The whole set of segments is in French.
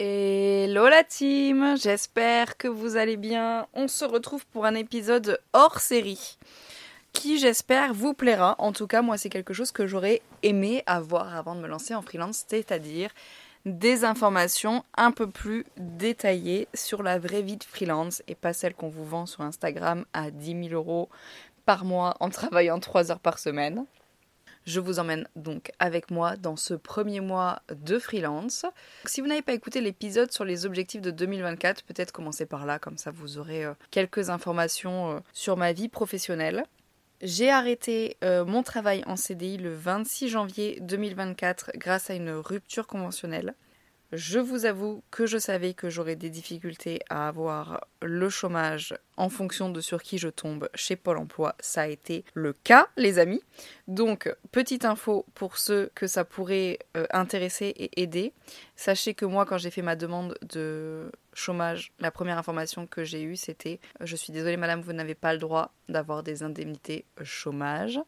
Hello la team, j'espère que vous allez bien. On se retrouve pour un épisode hors série qui j'espère vous plaira. En tout cas, moi c'est quelque chose que j'aurais aimé avoir avant de me lancer en freelance, c'est-à-dire des informations un peu plus détaillées sur la vraie vie de freelance et pas celle qu'on vous vend sur Instagram à 10 000 euros par mois en travaillant 3 heures par semaine. Je vous emmène donc avec moi dans ce premier mois de freelance. Si vous n'avez pas écouté l'épisode sur les objectifs de 2024, peut-être commencer par là, comme ça vous aurez euh, quelques informations euh, sur ma vie professionnelle. J'ai arrêté euh, mon travail en CDI le 26 janvier 2024 grâce à une rupture conventionnelle. Je vous avoue que je savais que j'aurais des difficultés à avoir le chômage en fonction de sur qui je tombe chez Pôle Emploi. Ça a été le cas, les amis. Donc, petite info pour ceux que ça pourrait euh, intéresser et aider. Sachez que moi, quand j'ai fait ma demande de chômage, la première information que j'ai eue, c'était Je suis désolée, madame, vous n'avez pas le droit d'avoir des indemnités chômage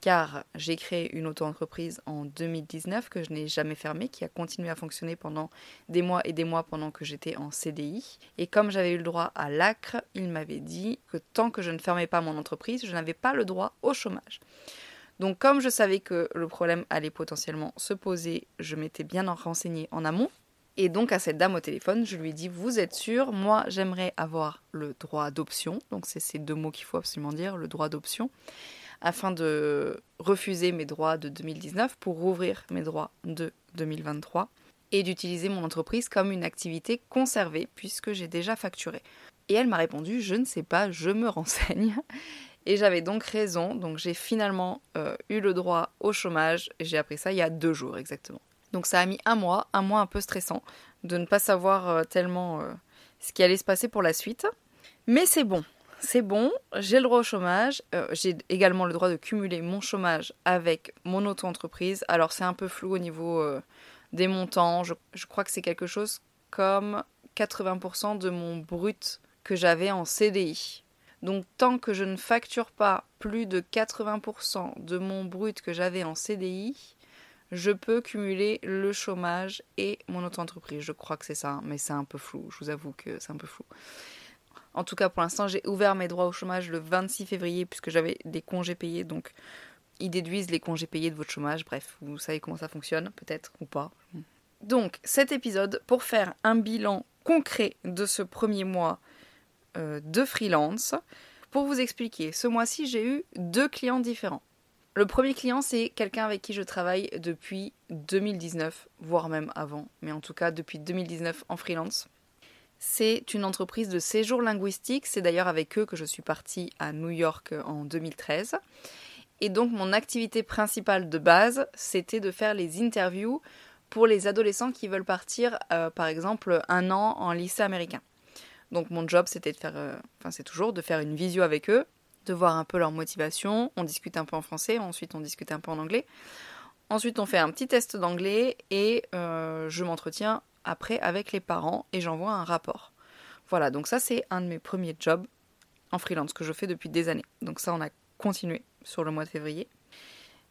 car j'ai créé une auto-entreprise en 2019 que je n'ai jamais fermée, qui a continué à fonctionner pendant des mois et des mois pendant que j'étais en CDI. Et comme j'avais eu le droit à l'ACRE, il m'avait dit que tant que je ne fermais pas mon entreprise, je n'avais pas le droit au chômage. Donc comme je savais que le problème allait potentiellement se poser, je m'étais bien renseigné en amont. Et donc à cette dame au téléphone, je lui ai dit Vous êtes sûr Moi, j'aimerais avoir le droit d'option. Donc c'est ces deux mots qu'il faut absolument dire le droit d'option afin de refuser mes droits de 2019 pour rouvrir mes droits de 2023 et d'utiliser mon entreprise comme une activité conservée puisque j'ai déjà facturé. Et elle m'a répondu je ne sais pas, je me renseigne. Et j'avais donc raison, donc j'ai finalement euh, eu le droit au chômage, j'ai appris ça il y a deux jours exactement. Donc ça a mis un mois, un mois un peu stressant, de ne pas savoir euh, tellement euh, ce qui allait se passer pour la suite. Mais c'est bon, c'est bon, j'ai le droit au chômage. Euh, j'ai également le droit de cumuler mon chômage avec mon auto-entreprise. Alors c'est un peu flou au niveau euh, des montants. Je, je crois que c'est quelque chose comme 80% de mon brut que j'avais en CDI. Donc tant que je ne facture pas plus de 80% de mon brut que j'avais en CDI, je peux cumuler le chômage et mon auto-entreprise. Je crois que c'est ça, mais c'est un peu flou. Je vous avoue que c'est un peu flou. En tout cas, pour l'instant, j'ai ouvert mes droits au chômage le 26 février puisque j'avais des congés payés. Donc, ils déduisent les congés payés de votre chômage. Bref, vous savez comment ça fonctionne, peut-être ou pas. Donc, cet épisode, pour faire un bilan concret de ce premier mois euh, de freelance, pour vous expliquer, ce mois-ci, j'ai eu deux clients différents. Le premier client, c'est quelqu'un avec qui je travaille depuis 2019, voire même avant, mais en tout cas depuis 2019 en freelance. C'est une entreprise de séjour linguistique. C'est d'ailleurs avec eux que je suis partie à New York en 2013. Et donc mon activité principale de base, c'était de faire les interviews pour les adolescents qui veulent partir, euh, par exemple, un an en lycée américain. Donc mon job, c'était de faire, euh, enfin c'est toujours de faire une visio avec eux, de voir un peu leur motivation. On discute un peu en français, ensuite on discute un peu en anglais. Ensuite, on fait un petit test d'anglais et euh, je m'entretiens après avec les parents et j'envoie un rapport. Voilà, donc ça c'est un de mes premiers jobs en freelance que je fais depuis des années. Donc ça on a continué sur le mois de février.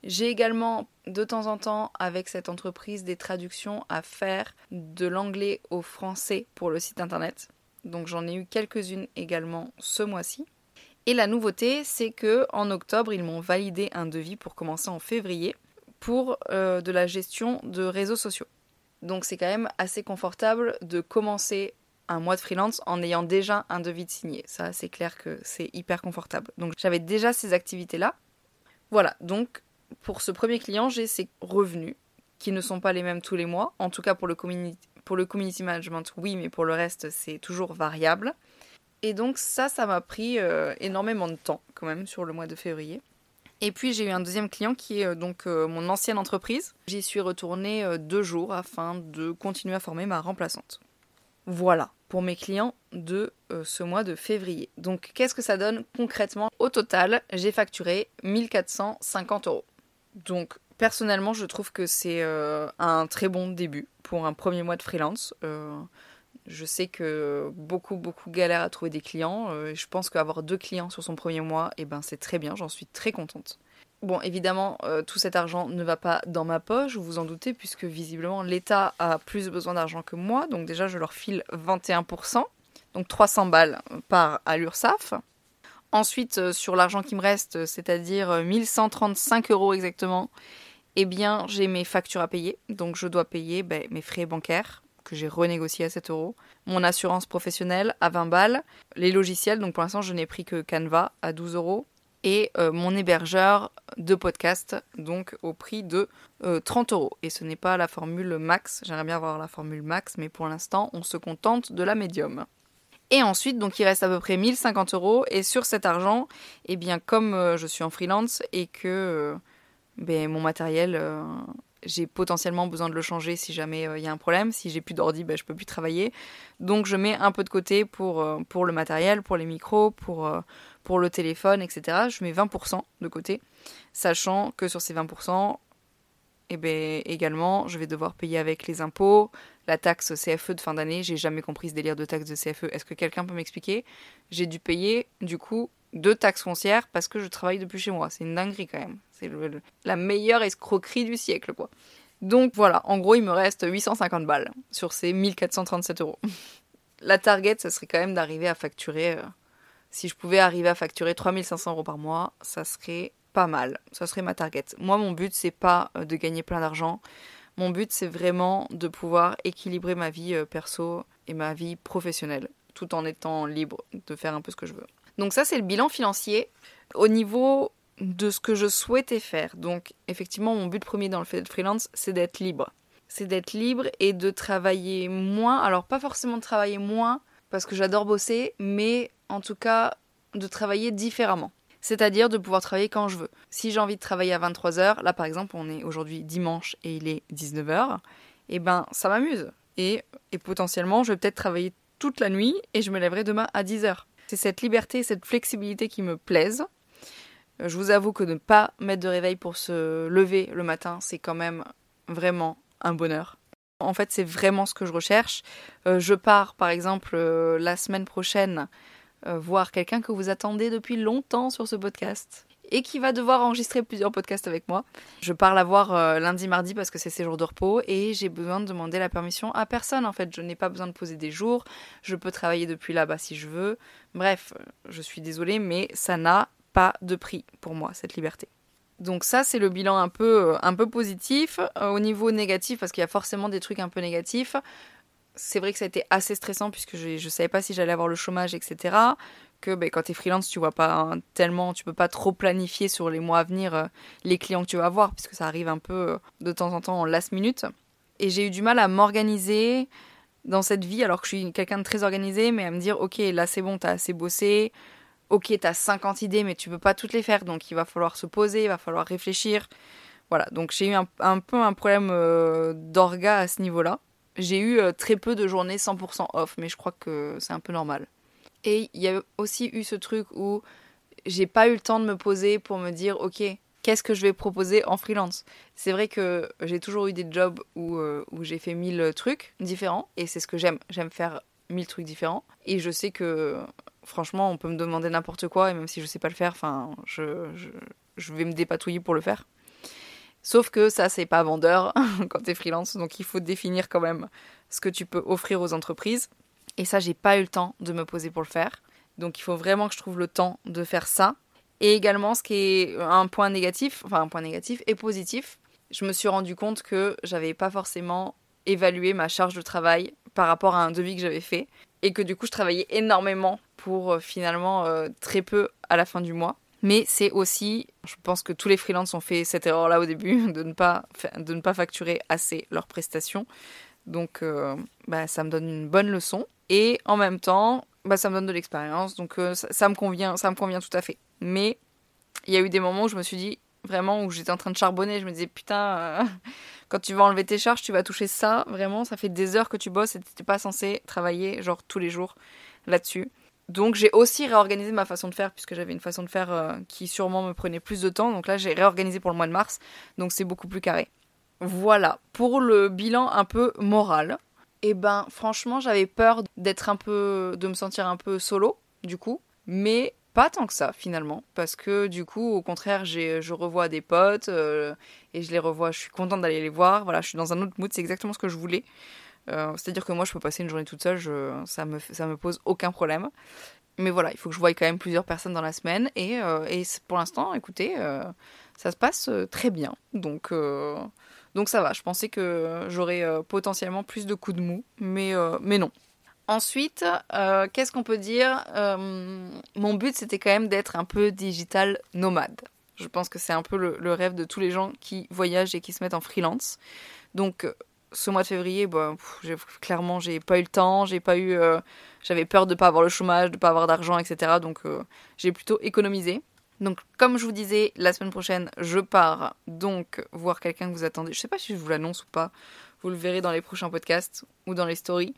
J'ai également de temps en temps avec cette entreprise des traductions à faire de l'anglais au français pour le site internet. Donc j'en ai eu quelques-unes également ce mois-ci. Et la nouveauté, c'est que en octobre, ils m'ont validé un devis pour commencer en février pour euh, de la gestion de réseaux sociaux. Donc c'est quand même assez confortable de commencer un mois de freelance en ayant déjà un devis de signé. Ça, c'est clair que c'est hyper confortable. Donc j'avais déjà ces activités-là. Voilà, donc pour ce premier client, j'ai ces revenus qui ne sont pas les mêmes tous les mois. En tout cas pour le community, pour le community management, oui, mais pour le reste, c'est toujours variable. Et donc ça, ça m'a pris euh, énormément de temps quand même sur le mois de février. Et puis j'ai eu un deuxième client qui est euh, donc euh, mon ancienne entreprise. J'y suis retournée euh, deux jours afin de continuer à former ma remplaçante. Voilà pour mes clients de ce mois de février. Donc qu'est-ce que ça donne concrètement? Au total, j'ai facturé 1450 euros. Donc personnellement, je trouve que c'est un très bon début pour un premier mois de freelance. Je sais que beaucoup, beaucoup galèrent à trouver des clients. Euh, je pense qu'avoir deux clients sur son premier mois, eh ben, c'est très bien, j'en suis très contente. Bon, évidemment, euh, tout cet argent ne va pas dans ma poche, vous vous en doutez, puisque visiblement l'État a plus besoin d'argent que moi. Donc déjà, je leur file 21%, donc 300 balles par à l'URSSAF. Ensuite, euh, sur l'argent qui me reste, c'est-à-dire 1135 euros exactement, eh bien, j'ai mes factures à payer. Donc je dois payer ben, mes frais bancaires, que j'ai renégocié à 7 euros, mon assurance professionnelle à 20 balles, les logiciels, donc pour l'instant je n'ai pris que Canva à 12 euros, et euh, mon hébergeur de podcast, donc au prix de 30 euh, euros. Et ce n'est pas la formule max, j'aimerais bien avoir la formule max, mais pour l'instant on se contente de la médium. Et ensuite, donc il reste à peu près 1050 euros, et sur cet argent, eh bien comme euh, je suis en freelance et que ben, mon matériel j'ai potentiellement besoin de le changer si jamais il y a un problème. Si j'ai plus d'ordi, ben, je peux plus travailler. Donc je mets un peu de côté pour, pour le matériel, pour les micros, pour, pour le téléphone, etc. Je mets 20% de côté, sachant que sur ces 20%, eh ben, également, je vais devoir payer avec les impôts, la taxe CFE de fin d'année. J'ai jamais compris ce délire de taxe de CFE. Est-ce que quelqu'un peut m'expliquer? J'ai dû payer, du coup, deux taxes foncières parce que je travaille depuis chez moi. C'est une dinguerie quand même. C'est la meilleure escroquerie du siècle, quoi. Donc voilà, en gros, il me reste 850 balles sur ces 1437 euros. La target, ce serait quand même d'arriver à facturer euh, si je pouvais arriver à facturer 3500 euros par mois, ça serait pas mal. Ça serait ma target. Moi, mon but, c'est pas euh, de gagner plein d'argent. Mon but, c'est vraiment de pouvoir équilibrer ma vie euh, perso et ma vie professionnelle, tout en étant libre de faire un peu ce que je veux. Donc ça, c'est le bilan financier. Au niveau de ce que je souhaitais faire, donc effectivement, mon but premier dans le fait d'être freelance, c'est d'être libre. C'est d'être libre et de travailler moins. Alors, pas forcément de travailler moins, parce que j'adore bosser, mais en tout cas de travailler différemment. C'est-à-dire de pouvoir travailler quand je veux. Si j'ai envie de travailler à 23h, là par exemple on est aujourd'hui dimanche et il est 19h, et eh ben ça m'amuse. Et, et potentiellement je vais peut-être travailler toute la nuit et je me lèverai demain à 10h. C'est cette liberté, cette flexibilité qui me plaisent. Je vous avoue que ne pas mettre de réveil pour se lever le matin, c'est quand même vraiment un bonheur. En fait, c'est vraiment ce que je recherche. Euh, je pars, par exemple, euh, la semaine prochaine euh, voir quelqu'un que vous attendez depuis longtemps sur ce podcast et qui va devoir enregistrer plusieurs podcasts avec moi. Je pars la voir lundi, mardi parce que c'est ses jours de repos et j'ai besoin de demander la permission à personne. En fait, je n'ai pas besoin de poser des jours. Je peux travailler depuis là-bas si je veux. Bref, je suis désolée, mais ça n'a pas de prix pour moi, cette liberté. Donc ça, c'est le bilan un peu, euh, positif. Euh, au niveau négatif, parce qu'il y a forcément des trucs un peu négatifs, c'est vrai que ça a été assez stressant puisque je ne savais pas si j'allais avoir le chômage, etc. Que ben, quand tu es freelance, tu vois pas tellement, tu peux pas trop planifier sur les mois à venir euh, les clients que tu vas avoir, puisque ça arrive un peu de temps en temps en last minute. Et j'ai eu du mal à m'organiser dans cette vie, alors que je suis quelqu'un de très organisé, mais à me dire, ok, là c'est bon, t'as assez bossé, ok, t'as 50 idées, mais tu peux pas toutes les faire, donc il va falloir se poser, il va falloir réfléchir. Voilà, donc j'ai eu un, peu un problème euh, d'orga à ce niveau-là. J'ai eu euh, très peu de journées 100% off, mais je crois que c'est un peu normal. Et il y a aussi eu ce truc où j'ai pas eu le temps de me poser pour me dire, ok, qu'est-ce que je vais proposer en freelance? C'est vrai que j'ai toujours eu des jobs où, euh, où j'ai fait mille trucs différents, et c'est ce que j'aime. J'aime faire mille trucs différents. Et je sais que franchement, on peut me demander n'importe quoi, et même si je sais pas le faire, enfin, je, je, vais me dépatouiller pour le faire. Sauf que ça, c'est pas vendeur quand tu es freelance, donc il faut définir quand même ce que tu peux offrir aux entreprises. Et ça, j'ai pas eu le temps de me poser pour le faire. Donc il faut vraiment que je trouve le temps de faire ça. Et également, ce qui est un point négatif, enfin un point négatif et positif, je me suis rendu compte que j'avais pas forcément évalué ma charge de travail par rapport à un devis que j'avais fait et que du coup je travaillais énormément pour euh, finalement euh, très peu à la fin du mois. Mais c'est aussi, je pense que tous les freelances ont fait cette erreur-là au début, de ne, pas, de ne pas facturer assez leurs prestations. Donc euh, bah, ça me donne une bonne leçon. Et en même temps, bah, ça me donne de l'expérience. Donc ça, me convient, ça me convient tout à fait. Mais il y a eu des moments où je me suis dit, vraiment, où j'étais en train de charbonner, je me disais, putain, quand tu vas enlever tes charges, tu vas toucher ça. Vraiment, ça fait des heures que tu bosses et n'es pas censé travailler genre tous les jours là-dessus. Donc j'ai aussi réorganisé ma façon de faire puisque j'avais une façon de faire euh, qui sûrement me prenait plus de temps. Donc là j'ai réorganisé pour le mois de mars. Donc c'est beaucoup plus carré. Voilà, pour le bilan un peu moral. Et eh ben franchement j'avais peur d'être un peu, de me sentir un peu solo du coup. Mais pas tant que ça finalement, parce que du coup, au contraire, je revois des potes euh, et je les revois. Je suis contente d'aller les voir. Voilà, je suis dans un autre mood. C'est exactement ce que je voulais. Euh, c'est-à-dire que moi, je peux passer une journée toute seule. Ça me ça me pose aucun problème. Mais voilà, il faut que je voie quand même plusieurs personnes dans la semaine. Et, euh, et pour l'instant, écoutez, ça se passe très bien. Donc donc ça va. Je pensais que j'aurais potentiellement plus de coups de mou, mais mais non. Ensuite, euh, qu'est-ce qu'on peut dire euh, Mon but, c'était quand même d'être un peu digital nomade. Je pense que c'est un peu le, rêve de tous les gens qui voyagent et qui se mettent en freelance. Donc, euh, ce mois de février, bah, clairement, j'ai pas eu le temps, j'ai pas eu, j'avais peur de pas avoir le chômage, de pas avoir d'argent, etc. Donc, j'ai plutôt économisé. Donc, comme je vous disais, la semaine prochaine, je pars donc voir quelqu'un que vous attendez. Je sais pas si je vous l'annonce ou pas. Vous le verrez dans les prochains podcasts ou dans les stories.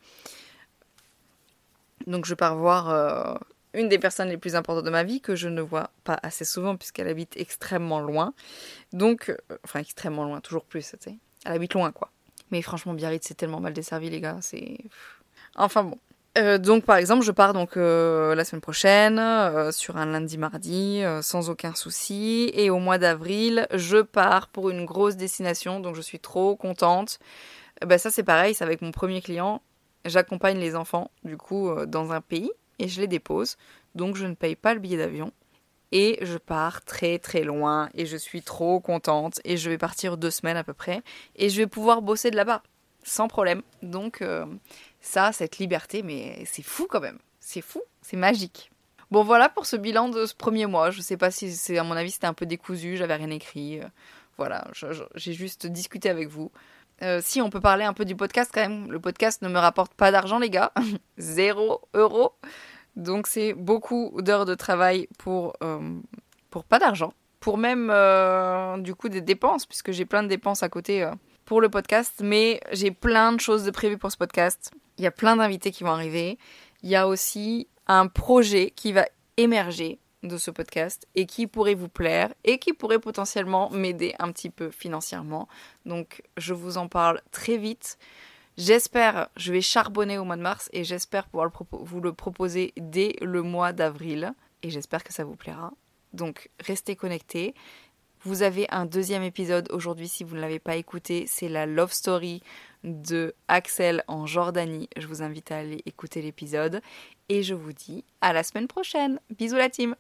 Donc je pars voir euh, une des personnes les plus importantes de ma vie que je ne vois pas assez souvent puisqu'elle habite extrêmement loin. Donc, euh, enfin extrêmement loin, toujours plus, tu sais. Elle habite loin, quoi. Mais franchement, Biarritz, c'est tellement mal desservi, les gars. C'est. Enfin bon. Euh, donc par exemple, je pars donc la semaine prochaine sur un lundi-mardi sans aucun souci et au mois d'avril, je pars pour une grosse destination donc je suis trop contente. Ben ça c'est pareil, c'est avec mon premier client J'accompagne les enfants, du coup, euh, dans un pays et je les dépose. Donc, je ne paye pas le billet d'avion. Et je pars très très loin et je suis trop contente. Et je vais partir deux semaines à peu près. Et je vais pouvoir bosser de là-bas, sans problème. Donc, euh, ça, cette liberté, mais c'est fou quand même. C'est fou, c'est magique. Bon, voilà pour ce bilan de ce premier mois. Je sais pas si c'est, à mon avis, c'était un peu décousu, j'avais rien écrit. Euh, voilà, j'ai juste discuté avec vous. Euh, si on peut parler un peu du podcast quand même, le podcast ne me rapporte pas d'argent les gars, zéro euro. Donc c'est beaucoup d'heures de travail pour, pour pas d'argent. Pour même du coup des dépenses, puisque j'ai plein de dépenses à côté pour le podcast, mais j'ai plein de choses de prévues pour ce podcast. Il y a plein d'invités qui vont arriver. Il y a aussi un projet qui va émerger de ce podcast et qui pourrait vous plaire et qui pourrait potentiellement m'aider un petit peu financièrement. Donc je vous en parle très vite. J'espère, je vais charbonner au mois de mars et j'espère pouvoir vous le proposer dès le mois d'avril et j'espère que ça vous plaira. Donc restez connectés. Vous avez un deuxième épisode aujourd'hui si vous ne l'avez pas écouté, c'est la love story de Axel en Jordanie. Je vous invite à aller écouter l'épisode et je vous dis à la semaine prochaine. Bisous la team